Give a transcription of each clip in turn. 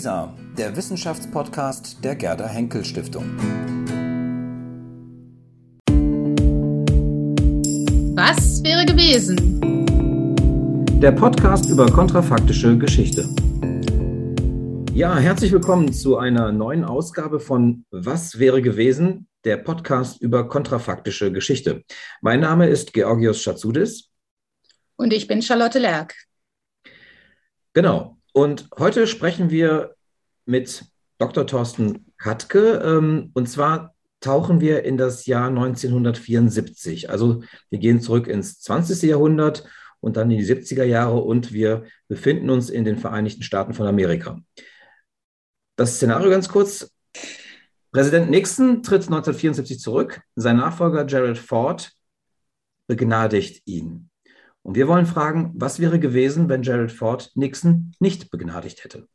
WISA, der Wissenschaftspodcast der Gerda Henkel Stiftung. Was wäre gewesen? Der Podcast über kontrafaktische Geschichte. Ja, herzlich willkommen zu einer neuen Ausgabe von Was wäre gewesen? Der Podcast über kontrafaktische Geschichte. Mein Name ist Georgios Schatzudis. Und ich bin Charlotte Lerck. Genau. Und heute sprechen wir mit Dr. Thorsten Katke. Ähm, und zwar tauchen wir in das Jahr 1974. Also wir gehen zurück ins 20. Jahrhundert und dann in die 70er Jahre und wir befinden uns in den Vereinigten Staaten von Amerika. Das Szenario ganz kurz. Präsident Nixon tritt 1974 zurück. Sein Nachfolger Gerald Ford begnadigt ihn. Und wir wollen fragen, was wäre gewesen, wenn Gerald Ford Nixon nicht begnadigt hätte?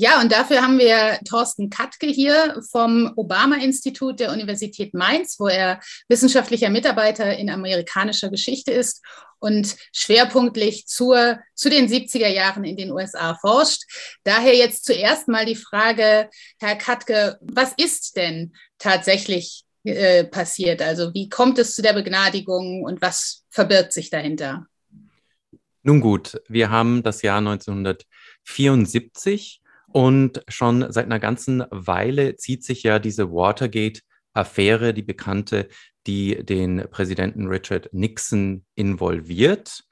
Ja, und dafür haben wir Thorsten Katke hier vom Obama-Institut der Universität Mainz, wo er wissenschaftlicher Mitarbeiter in amerikanischer Geschichte ist und schwerpunktlich zur, zu den 70er Jahren in den USA forscht. Daher jetzt zuerst mal die Frage, Herr Katke, was ist denn tatsächlich äh, passiert? Also wie kommt es zu der Begnadigung und was verbirgt sich dahinter? Nun gut, wir haben das Jahr 1974 und schon seit einer ganzen Weile zieht sich ja diese Watergate-Affäre, die bekannte, die den Präsidenten Richard Nixon involviert.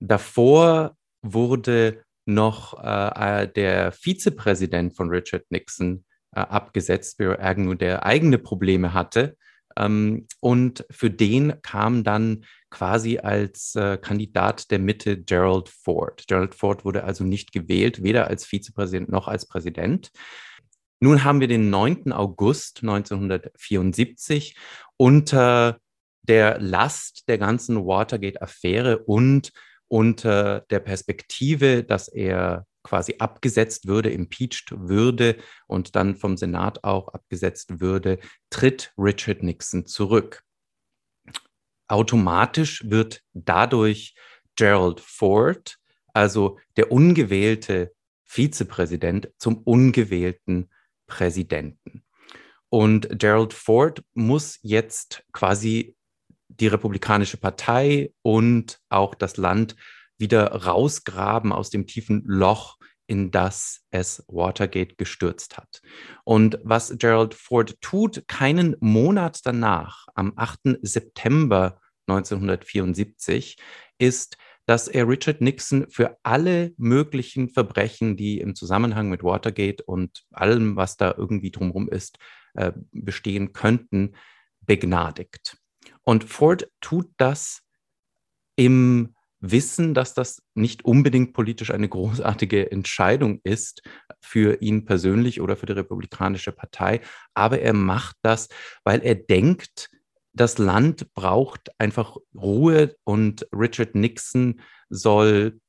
Davor wurde noch äh, der Vizepräsident von Richard Nixon äh, abgesetzt, Spiro Agnew, der eigene Probleme hatte. Ähm, und für den kam dann quasi als äh, Kandidat der Mitte Gerald Ford. Gerald Ford wurde also nicht gewählt, weder als Vizepräsident noch als Präsident. Nun haben wir den 9. August 1974 unter der Last der ganzen Watergate-Affäre und unter der Perspektive, dass er quasi abgesetzt würde, impeached würde und dann vom Senat auch abgesetzt würde, tritt Richard Nixon zurück. Automatisch wird dadurch Gerald Ford, also der ungewählte Vizepräsident, zum ungewählten Präsidenten. Und Gerald Ford muss jetzt quasi die Republikanische Partei und auch das Land wieder rausgraben aus dem tiefen Loch, in das es Watergate gestürzt hat. Und was Gerald Ford tut, keinen Monat danach, am 8. September 1974, ist, dass er Richard Nixon für alle möglichen Verbrechen, die im Zusammenhang mit Watergate und allem, was da irgendwie drumherum ist, äh, bestehen könnten, begnadigt. Und Ford tut das im wissen, dass das nicht unbedingt politisch eine großartige Entscheidung ist für ihn persönlich oder für die Republikanische Partei. Aber er macht das, weil er denkt, das Land braucht einfach Ruhe und Richard Nixon soll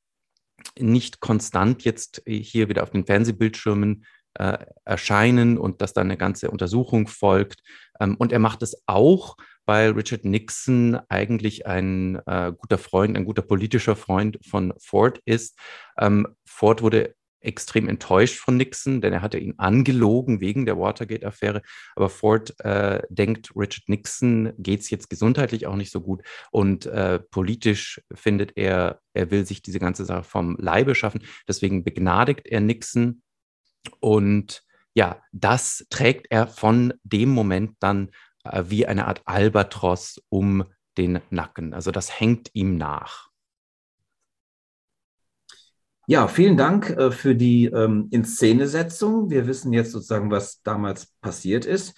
nicht konstant jetzt hier wieder auf den Fernsehbildschirmen äh, erscheinen und dass dann eine ganze Untersuchung folgt. Ähm, und er macht es auch, weil Richard Nixon eigentlich ein äh, guter Freund, ein guter politischer Freund von Ford ist. Ähm, Ford wurde extrem enttäuscht von Nixon, denn er hatte ihn angelogen wegen der Watergate-Affäre. Aber Ford äh, denkt, Richard Nixon geht es jetzt gesundheitlich auch nicht so gut und äh, politisch findet er, er will sich diese ganze Sache vom Leibe schaffen. Deswegen begnadigt er Nixon und ja, das trägt er von dem Moment dann äh, wie eine Art Albatros um den Nacken. Also das hängt ihm nach. Ja, vielen Dank äh, für die ähm, Inszenesetzung. Wir wissen jetzt sozusagen, was damals passiert ist.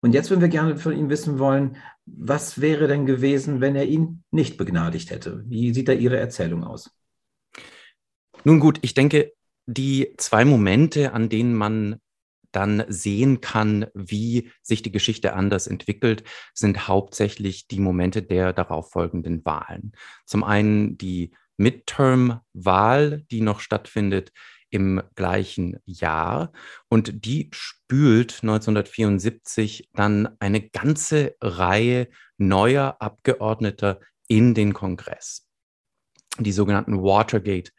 Und jetzt würden wir gerne von ihm wissen wollen, was wäre denn gewesen, wenn er ihn nicht begnadigt hätte? Wie sieht da Ihre Erzählung aus? Nun gut, ich denke, die zwei Momente, an denen man dann sehen kann, wie sich die Geschichte anders entwickelt, sind hauptsächlich die Momente der darauffolgenden Wahlen. Zum einen die Midterm-Wahl, die noch stattfindet im gleichen Jahr und die spült 1974 dann eine ganze Reihe neuer Abgeordneter in den Kongress. Die sogenannten Watergate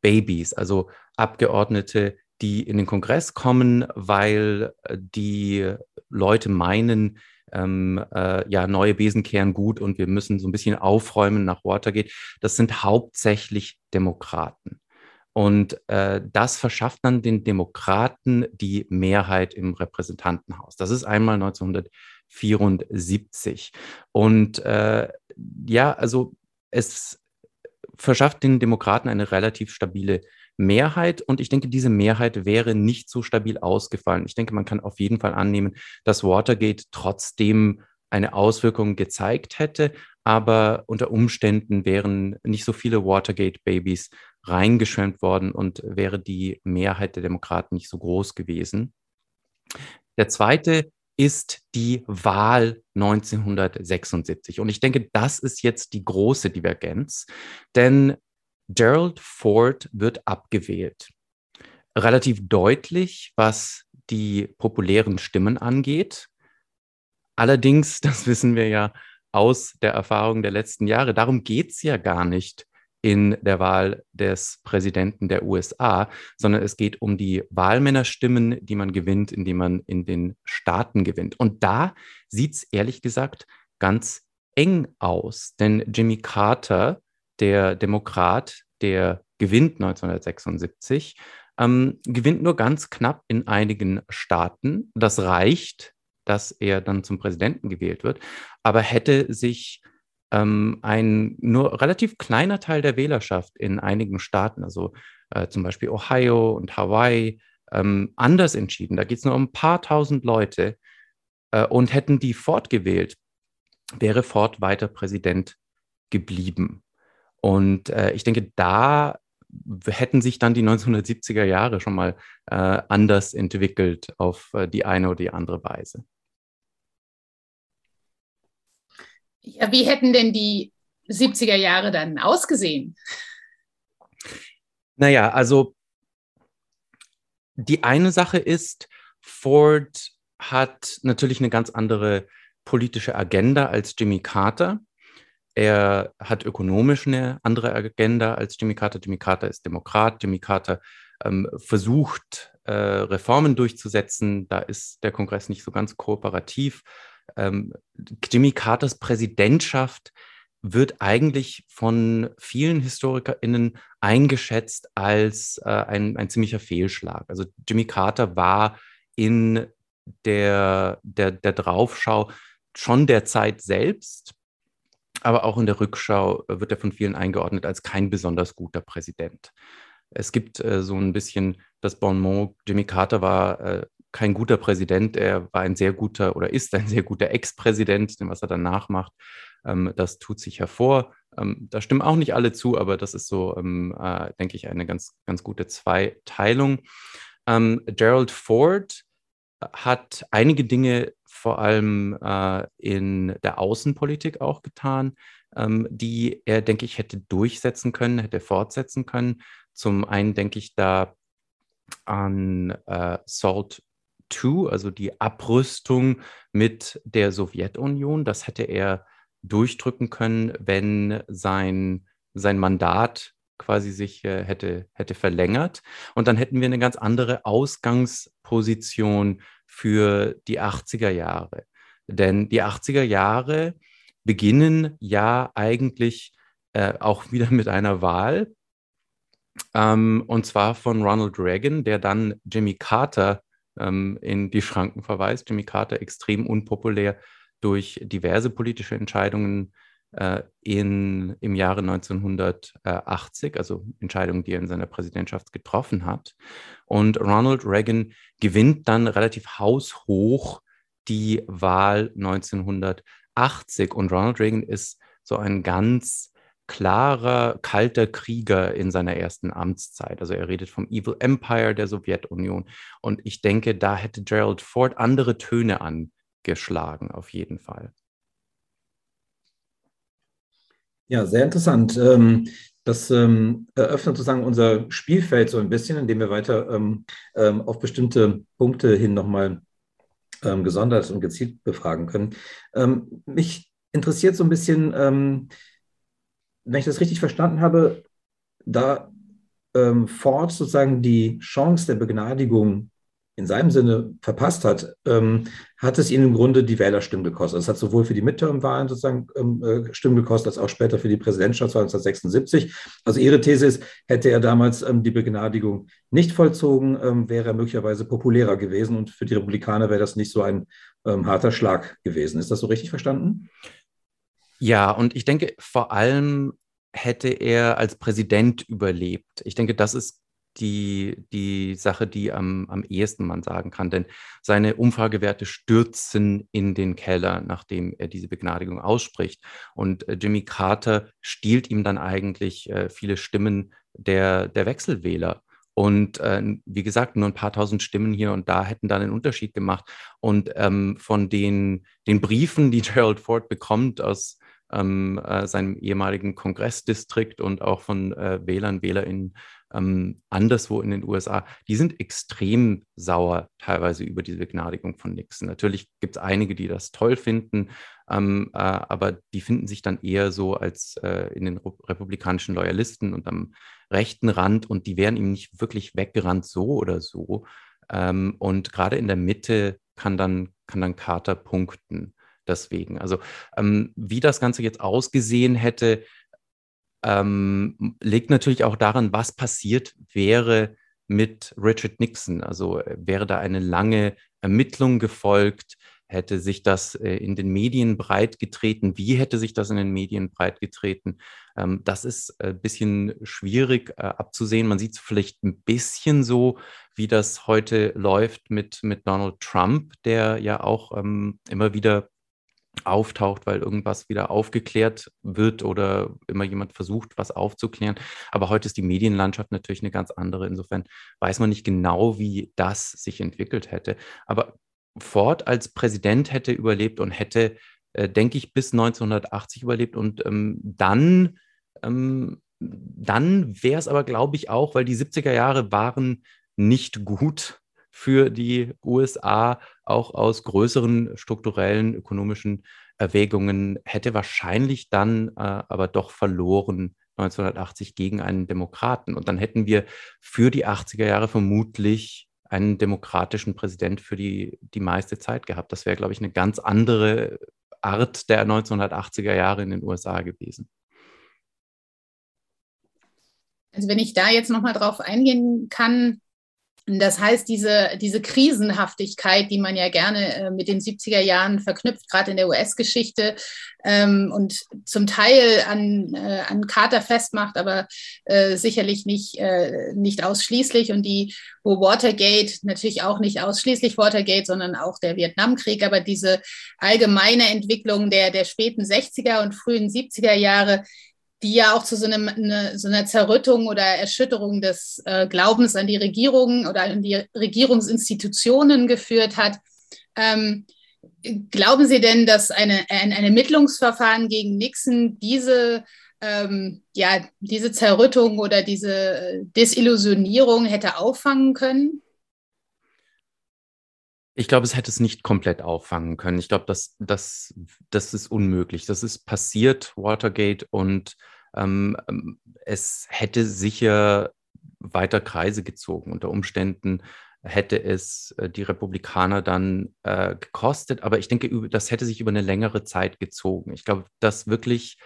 Babies, also Abgeordnete, die in den Kongress kommen, weil äh, die Leute meinen, ähm, äh, ja, neue Besen kehren gut und wir müssen so ein bisschen aufräumen nach Watergate. Das sind hauptsächlich Demokraten. Und äh, das verschafft dann den Demokraten die Mehrheit im Repräsentantenhaus. Das ist einmal 1974. Und äh, ja, also es verschafft den Demokraten eine relativ stabile Mehrheit. Und ich denke, diese Mehrheit wäre nicht so stabil ausgefallen. Ich denke, man kann auf jeden Fall annehmen, dass Watergate trotzdem eine Auswirkung gezeigt hätte, aber unter Umständen wären nicht so viele Watergate-Babys reingeschwemmt worden und wäre die Mehrheit der Demokraten nicht so groß gewesen. Der zweite ist die Wahl 1976. Und ich denke, das ist jetzt die große Divergenz, denn Gerald Ford wird abgewählt. Relativ deutlich, was die populären Stimmen angeht. Allerdings, das wissen wir ja aus der Erfahrung der letzten Jahre, darum geht es ja gar nicht in der Wahl des Präsidenten der USA, sondern es geht um die Wahlmännerstimmen, die man gewinnt, indem man in den Staaten gewinnt. Und da sieht es ehrlich gesagt ganz eng aus, denn Jimmy Carter der Demokrat, der gewinnt 1976, ähm, gewinnt nur ganz knapp in einigen Staaten. Das reicht, dass er dann zum Präsidenten gewählt wird, aber hätte sich ähm, ein nur relativ kleiner Teil der Wählerschaft in einigen Staaten, also äh, zum Beispiel Ohio und Hawaii, ähm, anders entschieden. Da geht es nur um ein paar tausend Leute äh, und hätten die fortgewählt, wäre Ford weiter Präsident geblieben. Und äh, ich denke, da hätten sich dann die 1970er Jahre schon mal äh, anders entwickelt auf äh, die eine oder die andere Weise. Ja, wie hätten denn die 70er Jahre dann ausgesehen? Naja, also die eine Sache ist, Ford hat natürlich eine ganz andere politische Agenda als Jimmy Carter. Er hat ökonomisch eine andere Agenda als Jimmy Carter. Jimmy Carter ist Demokrat. Jimmy Carter ähm, versucht, äh, Reformen durchzusetzen. Da ist der Kongress nicht so ganz kooperativ. Ähm, Jimmy Carters Präsidentschaft wird eigentlich von vielen HistorikerInnen eingeschätzt als äh, ein, ein ziemlicher Fehlschlag. Also Jimmy Carter war in der, der, der Draufschau schon der Zeit selbst aber auch in der Rückschau äh, wird er von vielen eingeordnet als kein besonders guter Präsident. Es gibt äh, so ein bisschen das Bonmot, Jimmy Carter war äh, kein guter Präsident, er war ein sehr guter oder ist ein sehr guter Ex-Präsident, denn was er danach macht, ähm, das tut sich hervor. Ähm, da stimmen auch nicht alle zu, aber das ist so, ähm, äh, denke ich, eine ganz, ganz gute Zweiteilung. Ähm, Gerald Ford hat einige Dinge vor allem äh, in der Außenpolitik auch getan, ähm, die er, denke ich, hätte durchsetzen können, hätte fortsetzen können. Zum einen denke ich da an äh, SALT II, also die Abrüstung mit der Sowjetunion. Das hätte er durchdrücken können, wenn sein, sein Mandat quasi sich äh, hätte, hätte verlängert. Und dann hätten wir eine ganz andere Ausgangsposition für die 80er Jahre. Denn die 80er Jahre beginnen ja eigentlich äh, auch wieder mit einer Wahl. Ähm, und zwar von Ronald Reagan, der dann Jimmy Carter ähm, in die Schranken verweist. Jimmy Carter extrem unpopulär durch diverse politische Entscheidungen in, im Jahre 1980, also Entscheidungen, die er in seiner Präsidentschaft getroffen hat. Und Ronald Reagan gewinnt dann relativ haushoch die Wahl 1980. Und Ronald Reagan ist so ein ganz klarer, kalter Krieger in seiner ersten Amtszeit. Also er redet vom Evil Empire der Sowjetunion. Und ich denke, da hätte Gerald Ford andere Töne angeschlagen, auf jeden Fall. Ja, sehr interessant. Ähm, das ähm, eröffnet sozusagen unser Spielfeld so ein bisschen, indem wir weiter ähm, auf bestimmte Punkte hin nochmal gesondert und gezielt befragen können. Mich interessiert so ein bisschen, wenn ich das richtig verstanden habe, da Ford sozusagen die Chance der Begnadigung in seinem Sinne verpasst hat, ähm, hat es ihnen im Grunde die Wählerstimmen gekostet. Es hat sowohl für die Midterm-Wahlen sozusagen ähm, äh, Stimmen gekostet, als auch später für die Präsidentschaftswahl 1976. Also ihre These ist, hätte er damals ähm, die Begnadigung nicht vollzogen, ähm, wäre er möglicherweise populärer gewesen und für die Republikaner wäre das nicht so ein ähm, harter Schlag gewesen. Ist das so richtig verstanden? Ja, und ich denke, vor allem hätte er als Präsident überlebt. Ich denke, das ist die, die Sache, die am, am ehesten man sagen kann. Denn seine Umfragewerte stürzen in den Keller, nachdem er diese Begnadigung ausspricht. Und äh, Jimmy Carter stiehlt ihm dann eigentlich äh, viele Stimmen der, der Wechselwähler. Und äh, wie gesagt, nur ein paar tausend Stimmen hier und da hätten dann einen Unterschied gemacht. Und ähm, von den, den Briefen, die Gerald Ford bekommt aus ähm, äh, seinem ehemaligen Kongressdistrikt und auch von äh, Wählern, WählerInnen ähm, anderswo in den USA, die sind extrem sauer teilweise über diese Begnadigung von Nixon. Natürlich gibt es einige, die das toll finden, ähm, äh, aber die finden sich dann eher so als äh, in den republikanischen Loyalisten und am rechten Rand und die wären ihm nicht wirklich weggerannt, so oder so. Ähm, und gerade in der Mitte kann dann, kann dann Carter punkten deswegen. Also ähm, wie das Ganze jetzt ausgesehen hätte, ähm, liegt natürlich auch daran, was passiert wäre mit Richard Nixon. Also äh, wäre da eine lange Ermittlung gefolgt, hätte sich das äh, in den Medien breitgetreten, wie hätte sich das in den Medien breitgetreten? Ähm, das ist ein äh, bisschen schwierig äh, abzusehen. Man sieht es vielleicht ein bisschen so, wie das heute läuft mit, mit Donald Trump, der ja auch ähm, immer wieder auftaucht, weil irgendwas wieder aufgeklärt wird oder immer jemand versucht, was aufzuklären. Aber heute ist die Medienlandschaft natürlich eine ganz andere. Insofern weiß man nicht genau, wie das sich entwickelt hätte. Aber Ford als Präsident hätte überlebt und hätte, äh, denke ich, bis 1980 überlebt. Und ähm, dann, ähm, dann wäre es aber, glaube ich, auch, weil die 70er Jahre waren nicht gut für die USA, auch aus größeren strukturellen ökonomischen Erwägungen, hätte wahrscheinlich dann äh, aber doch verloren 1980 gegen einen Demokraten. Und dann hätten wir für die 80er Jahre vermutlich einen demokratischen Präsident für die, die meiste Zeit gehabt. Das wäre, glaube ich, eine ganz andere Art der 1980er Jahre in den USA gewesen. Also wenn ich da jetzt nochmal drauf eingehen kann, das heißt, diese, diese Krisenhaftigkeit, die man ja gerne äh, mit den 70er Jahren verknüpft, gerade in der US-Geschichte ähm, und zum Teil an, äh, an Carter festmacht, aber äh, sicherlich nicht, äh, nicht ausschließlich. Und die, wo Watergate, natürlich auch nicht ausschließlich Watergate, sondern auch der Vietnamkrieg, aber diese allgemeine Entwicklung der, der späten 60er und frühen 70er Jahre, die ja auch zu so, einem, eine, so einer Zerrüttung oder Erschütterung des äh, Glaubens an die Regierung oder an die Regierungsinstitutionen geführt hat. Ähm, glauben Sie denn, dass eine, ein, ein Ermittlungsverfahren gegen Nixon diese, ähm, ja, diese Zerrüttung oder diese Desillusionierung hätte auffangen können? Ich glaube, es hätte es nicht komplett auffangen können. Ich glaube, das, das, das ist unmöglich. Das ist passiert, Watergate, und ähm, es hätte sicher weiter Kreise gezogen. Unter Umständen hätte es äh, die Republikaner dann äh, gekostet, aber ich denke, das hätte sich über eine längere Zeit gezogen. Ich glaube, das wirklich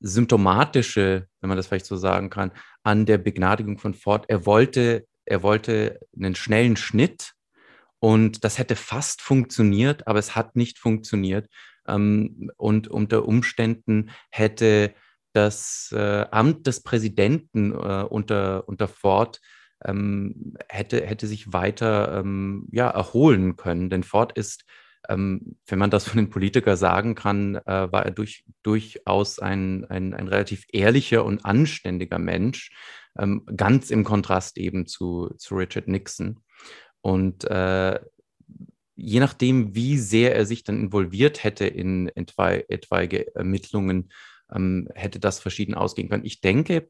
symptomatische, wenn man das vielleicht so sagen kann, an der Begnadigung von Ford, er wollte, er wollte einen schnellen Schnitt und das hätte fast funktioniert, aber es hat nicht funktioniert. Ähm, und unter Umständen hätte das äh, Amt des Präsidenten äh, unter, unter Ford ähm, hätte, hätte sich weiter ähm, ja, erholen können. Denn Ford ist, ähm, wenn man das von den Politikern sagen kann, äh, war er durch, durchaus ein, ein, ein relativ ehrlicher und anständiger Mensch, ähm, ganz im Kontrast eben zu, zu Richard Nixon. Und äh, je nachdem, wie sehr er sich dann involviert hätte in etwa, etwaige Ermittlungen, ähm, hätte das verschieden ausgehen können. Ich denke,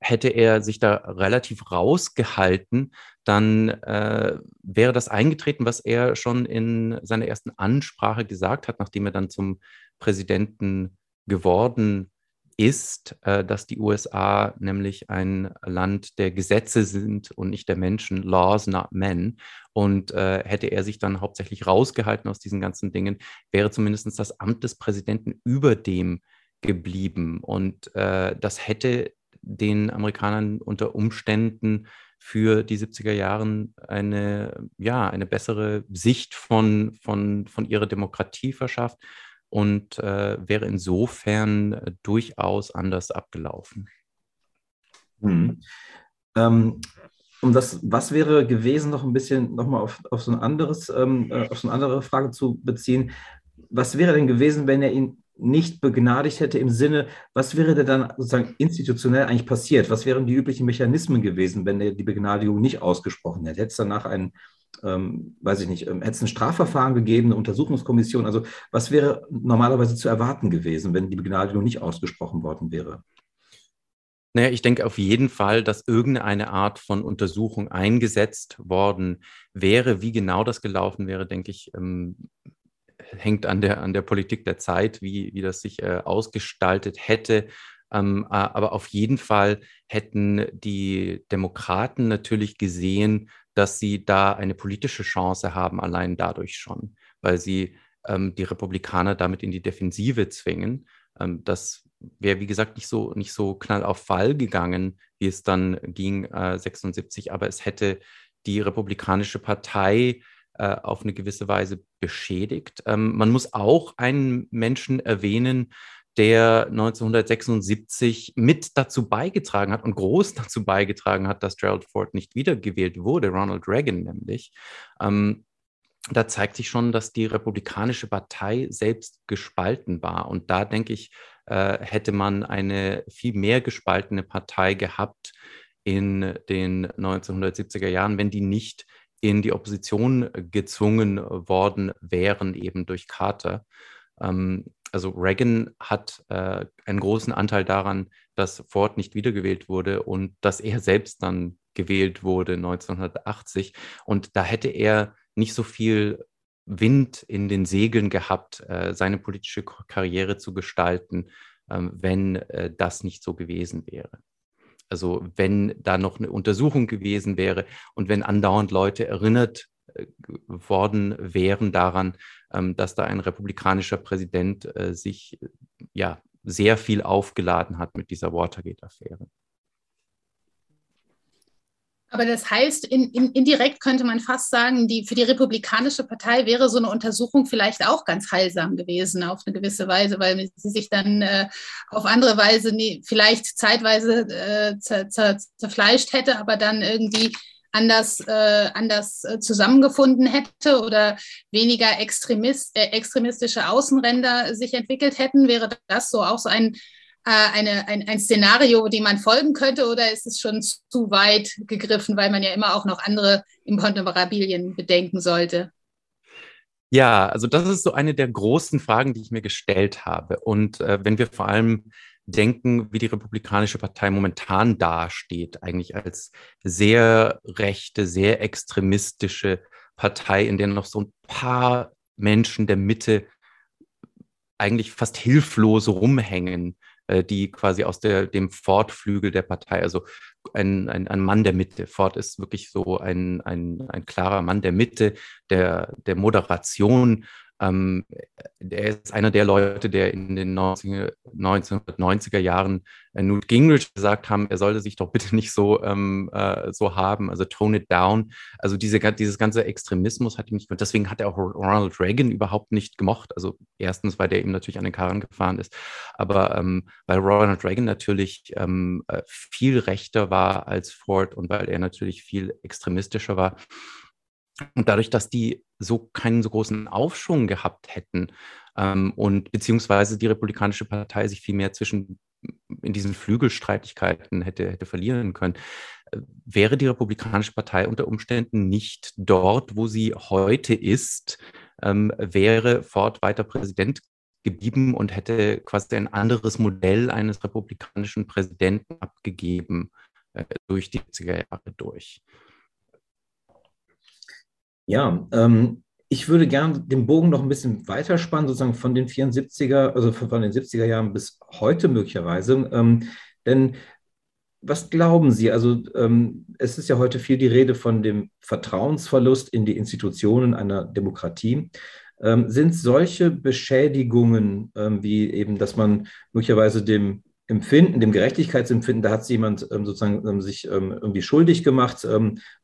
hätte er sich da relativ rausgehalten, dann äh, wäre das eingetreten, was er schon in seiner ersten Ansprache gesagt hat, nachdem er dann zum Präsidenten geworden ist, äh, dass die USA nämlich ein Land der Gesetze sind und nicht der Menschen, Laws, not men. Und äh, hätte er sich dann hauptsächlich rausgehalten aus diesen ganzen Dingen, wäre zumindest das Amt des Präsidenten über dem geblieben. Und äh, das hätte den Amerikanern unter Umständen für die 70er Jahren eine, ja, eine bessere Sicht von, von, von ihrer Demokratie verschafft und äh, wäre insofern äh, durchaus anders abgelaufen. Hm. Ähm, um das, was wäre gewesen, noch ein bisschen nochmal auf, auf so ein anderes, ähm, äh, auf so eine andere Frage zu beziehen. Was wäre denn gewesen, wenn er ihn nicht begnadigt hätte im Sinne, was wäre denn dann sozusagen institutionell eigentlich passiert? Was wären die üblichen Mechanismen gewesen, wenn er die Begnadigung nicht ausgesprochen hätte? Hätte es danach einen ähm, weiß ich nicht, ähm, hätte es ein Strafverfahren gegeben, eine Untersuchungskommission? Also was wäre normalerweise zu erwarten gewesen, wenn die Begnadigung nicht ausgesprochen worden wäre? Naja, ich denke auf jeden Fall, dass irgendeine Art von Untersuchung eingesetzt worden wäre. Wie genau das gelaufen wäre, denke ich, ähm, hängt an der, an der Politik der Zeit, wie, wie das sich äh, ausgestaltet hätte. Ähm, aber auf jeden Fall hätten die Demokraten natürlich gesehen, dass sie da eine politische Chance haben, allein dadurch schon, weil sie ähm, die Republikaner damit in die Defensive zwingen. Ähm, das wäre, wie gesagt, nicht so, nicht so knall auf Fall gegangen, wie es dann ging, äh, 76, aber es hätte die Republikanische Partei äh, auf eine gewisse Weise beschädigt. Ähm, man muss auch einen Menschen erwähnen, der 1976 mit dazu beigetragen hat und groß dazu beigetragen hat, dass Gerald Ford nicht wiedergewählt wurde, Ronald Reagan nämlich. Ähm, da zeigt sich schon, dass die Republikanische Partei selbst gespalten war. Und da denke ich, äh, hätte man eine viel mehr gespaltene Partei gehabt in den 1970er Jahren, wenn die nicht in die Opposition gezwungen worden wären, eben durch Carter. Ähm, also Reagan hat äh, einen großen Anteil daran, dass Ford nicht wiedergewählt wurde und dass er selbst dann gewählt wurde 1980. Und da hätte er nicht so viel Wind in den Segeln gehabt, äh, seine politische Karriere zu gestalten, ähm, wenn äh, das nicht so gewesen wäre. Also wenn da noch eine Untersuchung gewesen wäre und wenn andauernd Leute erinnert worden wären daran, ähm, dass da ein republikanischer Präsident äh, sich ja sehr viel aufgeladen hat mit dieser Watergate-Affäre. Aber das heißt, in, in, indirekt könnte man fast sagen, die, für die Republikanische Partei wäre so eine Untersuchung vielleicht auch ganz heilsam gewesen auf eine gewisse Weise, weil sie sich dann äh, auf andere Weise nie, vielleicht zeitweise äh, zer, zer, zerfleischt hätte, aber dann irgendwie anders, äh, anders äh, zusammengefunden hätte oder weniger Extremist, äh, extremistische Außenränder sich entwickelt hätten? Wäre das so auch so ein, äh, eine, ein, ein Szenario, dem man folgen könnte oder ist es schon zu weit gegriffen, weil man ja immer auch noch andere Imponderabilien bedenken sollte? Ja, also das ist so eine der großen Fragen, die ich mir gestellt habe. Und äh, wenn wir vor allem denken, wie die Republikanische Partei momentan dasteht, eigentlich als sehr rechte, sehr extremistische Partei, in der noch so ein paar Menschen der Mitte eigentlich fast hilflos rumhängen, äh, die quasi aus der, dem Ford-Flügel der Partei, also ein, ein, ein Mann der Mitte. Ford ist wirklich so ein, ein, ein klarer Mann der Mitte, der, der Moderation, ähm, er ist einer der Leute, der in den 19, 1990er Jahren äh, Newt Gingrich gesagt haben, er sollte sich doch bitte nicht so, ähm, äh, so haben, also tone it down. Also diese, dieses ganze Extremismus hat ihn nicht, deswegen hat er auch Ronald Reagan überhaupt nicht gemocht. Also erstens, weil der ihm natürlich an den Karren gefahren ist, aber ähm, weil Ronald Reagan natürlich ähm, äh, viel rechter war als Ford und weil er natürlich viel extremistischer war. Und dadurch, dass die so keinen so großen Aufschwung gehabt hätten ähm, und beziehungsweise die Republikanische Partei sich viel mehr zwischen in diesen Flügelstreitigkeiten hätte, hätte verlieren können, äh, wäre die Republikanische Partei unter Umständen nicht dort, wo sie heute ist, ähm, wäre Ford weiter Präsident geblieben und hätte quasi ein anderes Modell eines republikanischen Präsidenten abgegeben äh, durch die 70er Jahre durch. Ja, ähm, ich würde gerne den Bogen noch ein bisschen weiterspannen, sozusagen von den 74er, also von den 70er Jahren bis heute möglicherweise. Ähm, denn was glauben Sie? Also ähm, es ist ja heute viel die Rede von dem Vertrauensverlust in die Institutionen einer Demokratie. Ähm, sind solche Beschädigungen, ähm, wie eben, dass man möglicherweise dem Empfinden, dem Gerechtigkeitsempfinden, da hat jemand ähm, sozusagen ähm, sich ähm, irgendwie schuldig gemacht,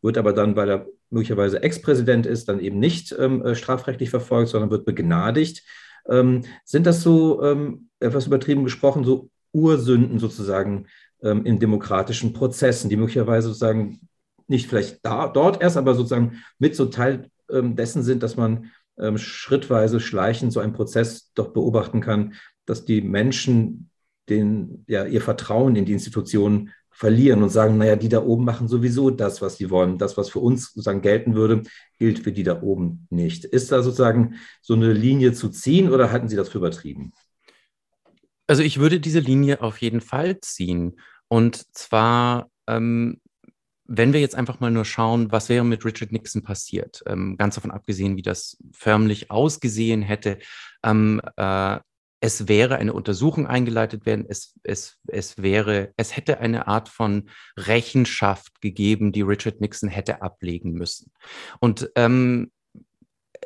wird aber dann, weil er möglicherweise Ex-Präsident ist, dann eben nicht äh, strafrechtlich verfolgt, sondern wird begnadigt. sind das so, etwas übertrieben gesprochen, so Ursünden sozusagen in demokratischen Prozessen, die möglicherweise sozusagen nicht vielleicht da, dort erst, aber sozusagen mit so Teil dessen sind, dass man schrittweise schleichend so einen Prozess doch beobachten kann, dass die Menschen den, ja, ihr Vertrauen in die Institutionen verlieren und sagen, naja, die da oben machen sowieso das, was sie wollen. Das, was für uns sozusagen gelten würde, gilt für die da oben nicht. Ist da sozusagen so eine Linie zu ziehen oder halten Sie das für übertrieben? Also ich würde diese Linie auf jeden Fall ziehen. Und zwar, ähm, wenn wir jetzt einfach mal nur schauen, was wäre mit Richard Nixon passiert, ähm, ganz davon abgesehen, wie das förmlich ausgesehen hätte, ähm, äh, es wäre eine Untersuchung eingeleitet werden, es, es, es wäre, es hätte eine Art von Rechenschaft gegeben, die Richard Nixon hätte ablegen müssen. Und ähm,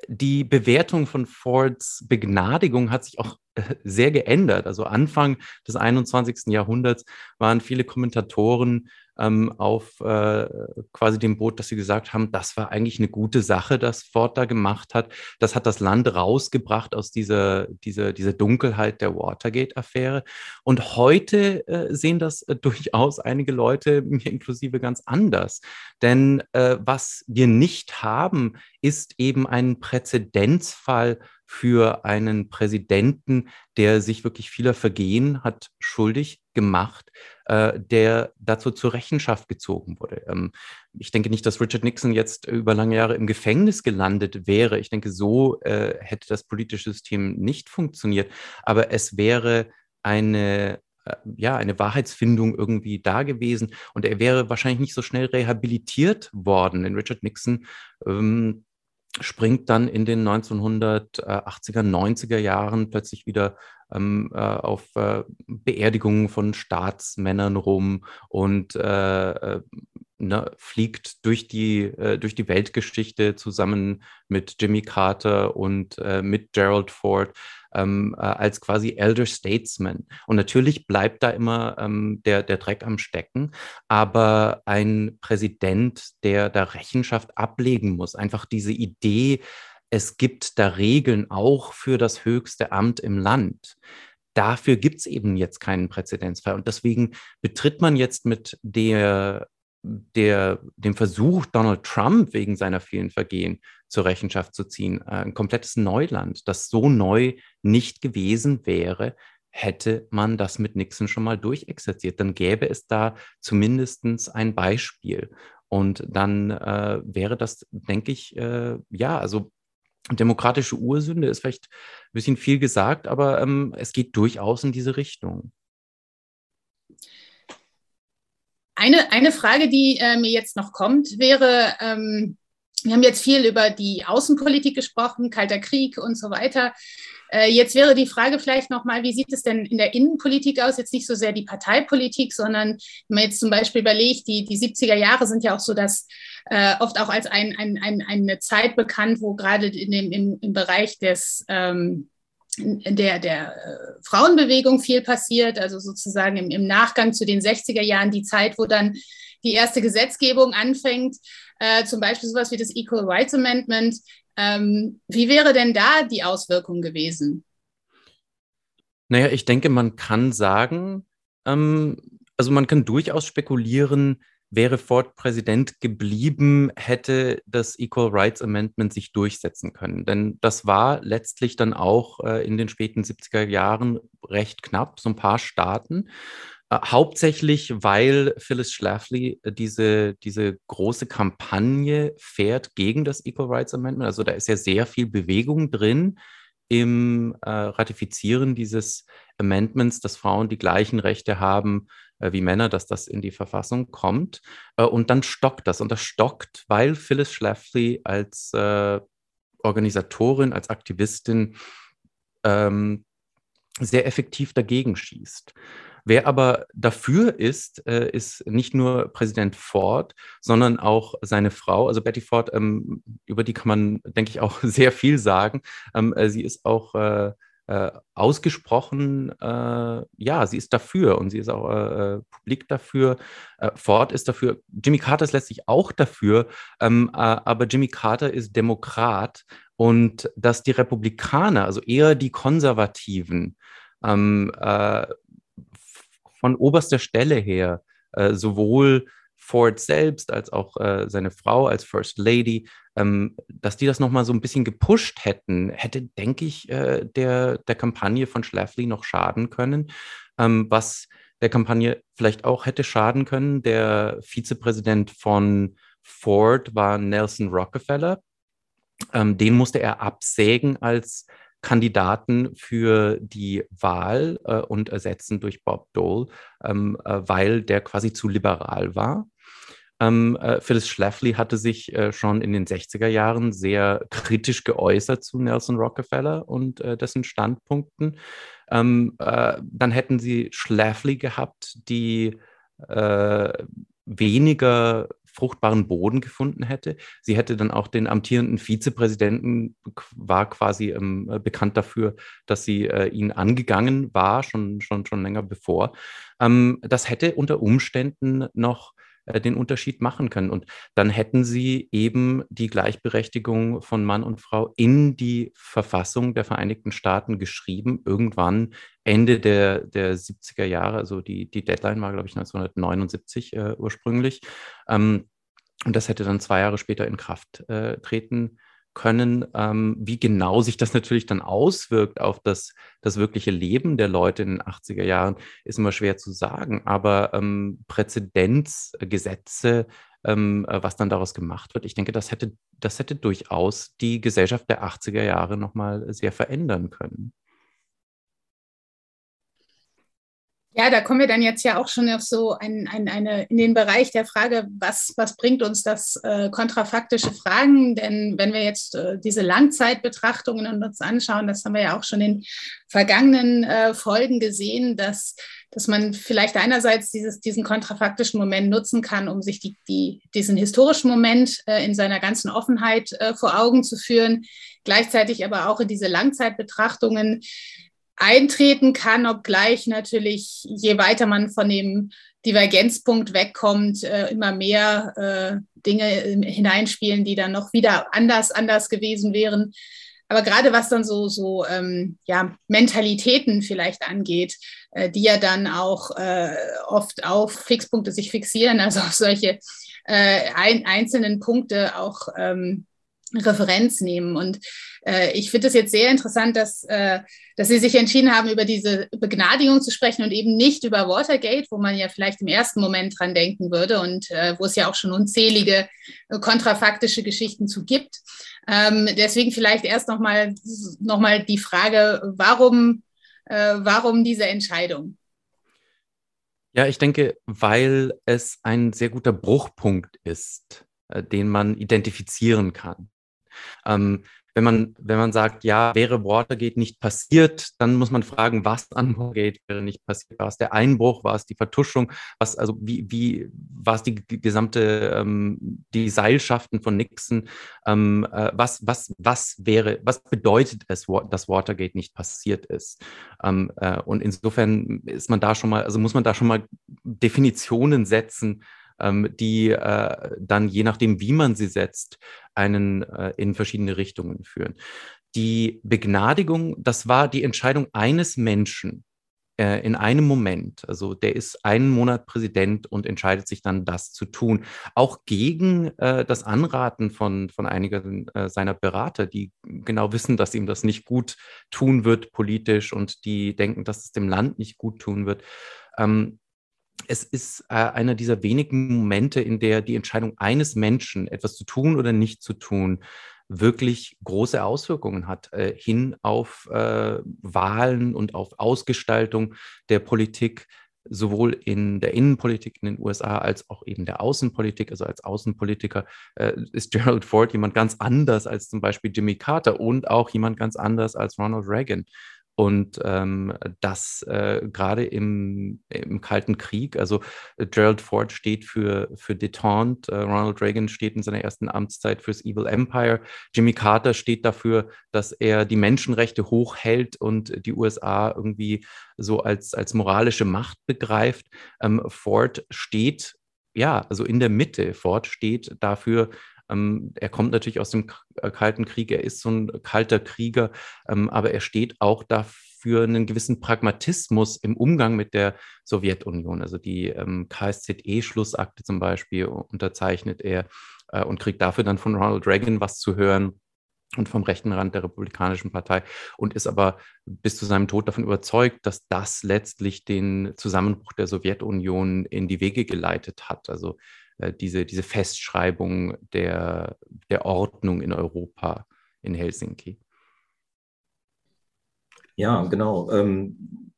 die Bewertung von Fords Begnadigung hat sich auch sehr geändert. Also Anfang des 21. Jahrhunderts waren viele Kommentatoren ähm, auf äh, quasi dem Boot, dass sie gesagt haben, das war eigentlich eine gute Sache, das Ford da gemacht hat. Das hat das Land rausgebracht aus dieser, dieser, dieser Dunkelheit der Watergate-Affäre. Und heute äh, sehen das äh, durchaus einige Leute, mir inklusive, ganz anders. Denn äh, was wir nicht haben, ist eben ein Präzedenzfall für einen Präsidenten, der sich wirklich vieler Vergehen hat schuldig gemacht, äh, der dazu zur Rechenschaft gezogen wurde. Ähm, ich denke nicht, dass Richard Nixon jetzt über lange Jahre im Gefängnis gelandet wäre. Ich denke, so äh, hätte das politische System nicht funktioniert. Aber es wäre eine äh, ja, eine Wahrheitsfindung irgendwie da gewesen und er wäre wahrscheinlich nicht so schnell rehabilitiert worden. Denn Richard Nixon ähm, springt dann in den 1980er, 90er Jahren plötzlich wieder ähm, äh, auf äh, Beerdigungen von Staatsmännern rum und äh, äh ne, fliegt durch die, äh, durch die Weltgeschichte zusammen mit Jimmy Carter und äh, mit Gerald Ford ähm, äh, als quasi Elder Statesman. Und natürlich bleibt da immer ähm, der, der Dreck am Stecken, aber ein Präsident, der da Rechenschaft ablegen muss, einfach diese Idee, es gibt da Regeln auch für das höchste Amt im Land. Dafür gibt es eben jetzt keinen Präzedenzfall. Und deswegen betritt man jetzt mit der der, dem Versuch, Donald Trump wegen seiner vielen Vergehen zur Rechenschaft zu ziehen, äh, ein komplettes Neuland, das so neu nicht gewesen wäre, hätte man das mit Nixon schon mal durchexerziert. Dann gäbe es da zumindest ein Beispiel. Und dann äh, wäre das, denke ich, äh, ja, also demokratische Ursünde ist vielleicht ein bisschen viel gesagt, aber ähm, es geht durchaus in diese Richtung. Eine, eine Frage, die äh, mir jetzt noch kommt, wäre, ähm, wir haben jetzt viel über die Außenpolitik gesprochen, Kalter Krieg und so weiter. Äh, jetzt wäre die Frage vielleicht nochmal, wie sieht es denn in der Innenpolitik aus? Jetzt nicht so sehr die Parteipolitik, sondern wenn man jetzt zum Beispiel überlegt, die, die 70er Jahre sind ja auch so, dass äh, oft auch als ein, ein, ein, eine Zeit bekannt, wo gerade in dem, im, im Bereich des ähm, der, der äh, Frauenbewegung viel passiert, also sozusagen im, im, Nachgang zu den 60er Jahren die Zeit, wo dann die erste Gesetzgebung anfängt, äh, zum Beispiel sowas wie das Equal Rights Amendment. Ähm, wie wäre denn da die Auswirkung gewesen? Naja, ich denke, man kann sagen, ähm, also man kann durchaus spekulieren, Wäre Ford Präsident geblieben, hätte das Equal Rights Amendment sich durchsetzen können. Denn das war letztlich dann auch äh, in den späten 70er Jahren recht knapp, so ein paar Staaten. Äh, hauptsächlich, weil Phyllis Schlafly äh, diese, diese große Kampagne fährt gegen das Equal Rights Amendment. Also da ist ja sehr viel Bewegung drin im äh, Ratifizieren dieses Amendments, dass Frauen die gleichen Rechte haben äh, wie Männer, dass das in die Verfassung kommt. Äh, und dann stockt das. Und das stockt, weil Phyllis Schlafly als äh, Organisatorin, als Aktivistin ähm, sehr effektiv dagegen schießt. Wer aber dafür ist, äh, ist nicht nur Präsident Ford, sondern auch seine Frau, also Betty Ford, ähm, über die kann man, denke ich, auch sehr viel sagen. Ähm, äh, sie ist auch äh, äh, ausgesprochen, äh, ja, sie ist dafür und sie ist auch äh, äh publik dafür. Äh, Ford ist dafür. Jimmy Carter ist letztlich auch dafür, ähm, äh, aber Jimmy Carter ist Demokrat und dass die Republikaner, also eher die Konservativen, ähm, von oberster Stelle her sowohl Ford selbst als auch seine Frau als First Lady ähm, dass die das nochmal so ein bisschen gepusht hätten, hätte, denke ich, äh, der, der Kampagne von Schlafly noch schaden können. Ähm, was der Kampagne vielleicht auch hätte schaden können. Der Vizepräsident von Ford war Nelson Rockefeller. Ähm, den musste er absägen als Kandidaten für die Wahl äh, und ersetzen durch Bob Dole, ähm, äh, weil der quasi zu liberal war. Ähm, äh, Phyllis Schlafly hatte sich äh, schon in den 60er Jahren sehr kritisch geäußert zu Nelson Rockefeller und äh, dessen Standpunkten. Ähm, äh, dann hätten sie Schlafly gehabt, die äh, weniger fruchtbaren Boden gefunden hätte. Sie hätte dann auch den amtierenden Vizepräsidenten, war quasi ähm, bekannt dafür, dass sie äh, ihn angegangen war, schon, schon, schon länger bevor. Ähm, das hätte unter Umständen noch äh, den Unterschied machen können. Und dann hätten sie eben die Gleichberechtigung von Mann und Frau in die Verfassung der Vereinigten Staaten geschrieben, irgendwann Ende der, der 70er Jahre. Also die, die Deadline war, glaube ich, 1979 äh, ursprünglich. Ähm, und das hätte dann zwei Jahre später in Kraft äh, treten können. Ähm, wie genau sich das natürlich dann auswirkt auf das, das wirkliche Leben der Leute in den 80er Jahren, ist immer schwer zu sagen. Aber ähm, Präzedenzgesetze, ähm, äh, was dann daraus gemacht wird, ich denke, das hätte, das hätte durchaus die Gesellschaft der 80er Jahre nochmal sehr verändern können. Ja, da kommen wir dann jetzt ja auch schon auf so ein, ein, eine, in den Bereich der Frage, was, was bringt uns das äh, kontrafaktische Fragen? Denn wenn wir jetzt äh, diese Langzeitbetrachtungen uns anschauen, das haben wir ja auch schon in vergangenen äh, Folgen gesehen, dass, dass man vielleicht einerseits dieses, diesen kontrafaktischen Moment nutzen kann, um sich die, die, diesen historischen Moment äh, in seiner ganzen Offenheit äh, vor Augen zu führen, gleichzeitig aber auch in diese Langzeitbetrachtungen eintreten kann, obgleich natürlich, je weiter man von dem Divergenzpunkt wegkommt, äh, immer mehr äh, Dinge hineinspielen, die dann noch wieder anders, anders gewesen wären. Aber gerade was dann so, so ähm, ja, Mentalitäten vielleicht angeht, äh, die ja dann auch äh, oft auf Fixpunkte sich fixieren, also auf solche äh, ein, einzelnen Punkte auch ähm, Referenz nehmen. Und äh, ich finde es jetzt sehr interessant, dass, äh, dass Sie sich entschieden haben, über diese Begnadigung zu sprechen und eben nicht über Watergate, wo man ja vielleicht im ersten Moment dran denken würde und äh, wo es ja auch schon unzählige äh, kontrafaktische Geschichten zu gibt. Ähm, deswegen vielleicht erst nochmal noch mal die Frage, warum, äh, warum diese Entscheidung? Ja, ich denke, weil es ein sehr guter Bruchpunkt ist, äh, den man identifizieren kann. Ähm, wenn man, wenn man sagt, ja, wäre Watergate nicht passiert, dann muss man fragen, was an Watergate wäre nicht passiert. War es der Einbruch, war es die Vertuschung, was, also wie, wie war es die, gesamte, ähm, die Seilschaften von Nixon, ähm, äh, was, was, was wäre, was bedeutet es, dass Watergate nicht passiert ist? Ähm, äh, und insofern ist man da schon mal, also muss man da schon mal Definitionen setzen, ähm, die äh, dann je nachdem, wie man sie setzt, einen äh, in verschiedene Richtungen führen. Die Begnadigung, das war die Entscheidung eines Menschen äh, in einem Moment. Also der ist einen Monat Präsident und entscheidet sich dann, das zu tun. Auch gegen äh, das Anraten von, von einigen äh, seiner Berater, die genau wissen, dass ihm das nicht gut tun wird politisch und die denken, dass es dem Land nicht gut tun wird. Ähm, es ist äh, einer dieser wenigen Momente, in der die Entscheidung eines Menschen, etwas zu tun oder nicht zu tun, wirklich große Auswirkungen hat, äh, hin auf äh, Wahlen und auf Ausgestaltung der Politik sowohl in der Innenpolitik in den USA als auch eben der Außenpolitik. Also als Außenpolitiker äh, ist Gerald Ford jemand ganz anders als zum Beispiel Jimmy Carter und auch jemand ganz anders als Ronald Reagan. Und ähm, das äh, gerade im, im Kalten Krieg, also äh, Gerald Ford steht für, für Detente, äh, Ronald Reagan steht in seiner ersten Amtszeit fürs Evil Empire, Jimmy Carter steht dafür, dass er die Menschenrechte hochhält und die USA irgendwie so als, als moralische Macht begreift. Ähm, Ford steht ja, also in der Mitte. Ford steht dafür, ähm, er kommt natürlich aus dem äh, Kalten Krieg, er ist so ein kalter Krieger, ähm, aber er steht auch dafür einen gewissen Pragmatismus im Umgang mit der Sowjetunion. Also die ähm, KSZE-Schlussakte zum Beispiel unterzeichnet er äh, und kriegt dafür dann von Ronald Reagan was zu hören und vom rechten Rand der Republikanischen Partei und ist aber bis zu seinem Tod davon überzeugt, dass das letztlich den Zusammenbruch der Sowjetunion in die Wege geleitet hat. Also diese, diese Festschreibung der, der Ordnung in Europa, in Helsinki. Ja, genau. Ähm,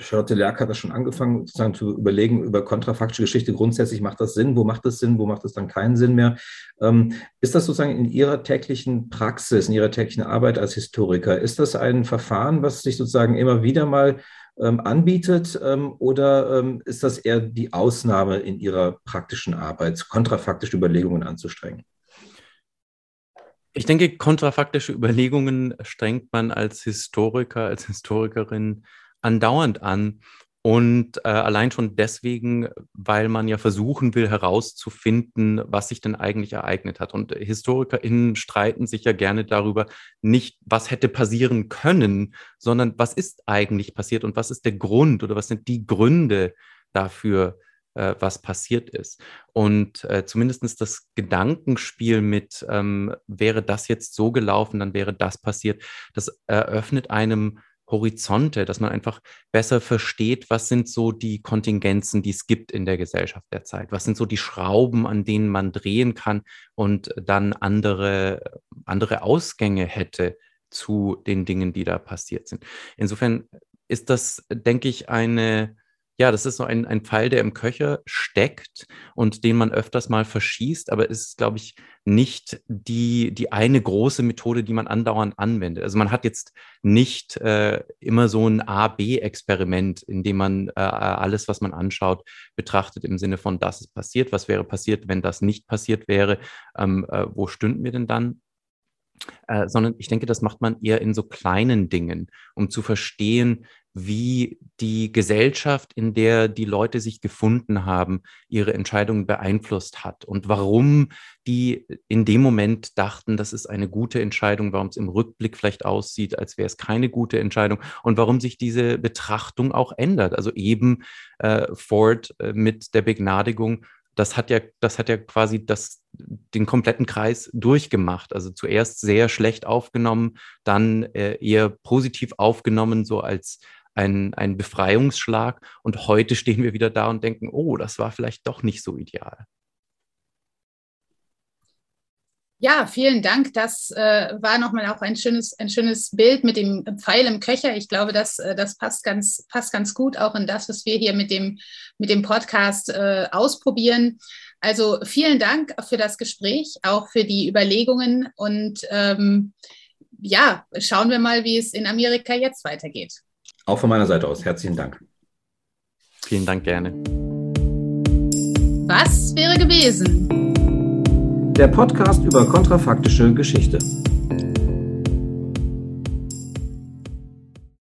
Charlotte Lerck hat das schon angefangen, sozusagen zu überlegen über kontrafaktische Geschichte. Grundsätzlich macht das Sinn, wo macht das Sinn, wo macht es dann keinen Sinn mehr. Ähm, ist das sozusagen in Ihrer täglichen Praxis, in Ihrer täglichen Arbeit als Historiker, ist das ein Verfahren, was sich sozusagen immer wieder mal anbietet ähm, oder ähm, ist das eher die Ausnahme in Ihrer praktischen Arbeit, kontrafaktische Überlegungen anzustrengen? Ich denke, kontrafaktische Überlegungen strengt man als Historiker, als Historikerin andauernd an. Und äh, allein schon deswegen, weil man ja versuchen will herauszufinden, was sich denn eigentlich ereignet hat. Und HistorikerInnen streiten sich ja gerne darüber, nicht was hätte passieren können, sondern was ist eigentlich passiert und was ist der Grund oder was sind die Gründe dafür, äh, was passiert ist. Und äh, zumindest das Gedankenspiel mit, ähm, wäre das jetzt so gelaufen, dann wäre das passiert, das eröffnet einem Horizonte, dass man einfach besser versteht, was sind so die Kontingenzen, die es gibt in der Gesellschaft der Zeit, was sind so die Schrauben, an denen man drehen kann und dann andere, andere Ausgänge hätte zu den Dingen, die da passiert sind. Insofern ist das, denke ich, eine ja, das ist so ein, ein Pfeil, der im Köcher steckt und den man öfters mal verschießt, aber es ist, glaube ich, nicht die, die eine große Methode, die man andauernd anwendet. Also man hat jetzt nicht äh, immer so ein A-B-Experiment, in dem man äh, alles, was man anschaut, betrachtet im Sinne von, das ist passiert, was wäre passiert, wenn das nicht passiert wäre, ähm, äh, wo stünden wir denn dann? Äh, sondern ich denke, das macht man eher in so kleinen Dingen, um zu verstehen, wie die Gesellschaft, in der die Leute sich gefunden haben, ihre Entscheidungen beeinflusst hat und warum die in dem Moment dachten, das ist eine gute Entscheidung, warum es im Rückblick vielleicht aussieht, als wäre es keine gute Entscheidung und warum sich diese Betrachtung auch ändert. Also eben äh, Ford äh, mit der Begnadigung das hat ja, das hat ja quasi das, den kompletten Kreis durchgemacht. Also zuerst sehr schlecht aufgenommen, dann äh, eher positiv aufgenommen, so als ein, ein Befreiungsschlag. Und heute stehen wir wieder da und denken, oh, das war vielleicht doch nicht so ideal. Ja, vielen Dank. Das äh, war nochmal auch ein schönes, ein schönes Bild mit dem Pfeil im Köcher. Ich glaube, das, äh, das passt, ganz, passt ganz gut auch in das, was wir hier mit dem, mit dem Podcast äh, ausprobieren. Also vielen Dank für das Gespräch, auch für die Überlegungen und ähm, ja, schauen wir mal, wie es in Amerika jetzt weitergeht. Auch von meiner Seite aus herzlichen Dank. Vielen Dank gerne. Was wäre gewesen? Der Podcast über kontrafaktische Geschichte.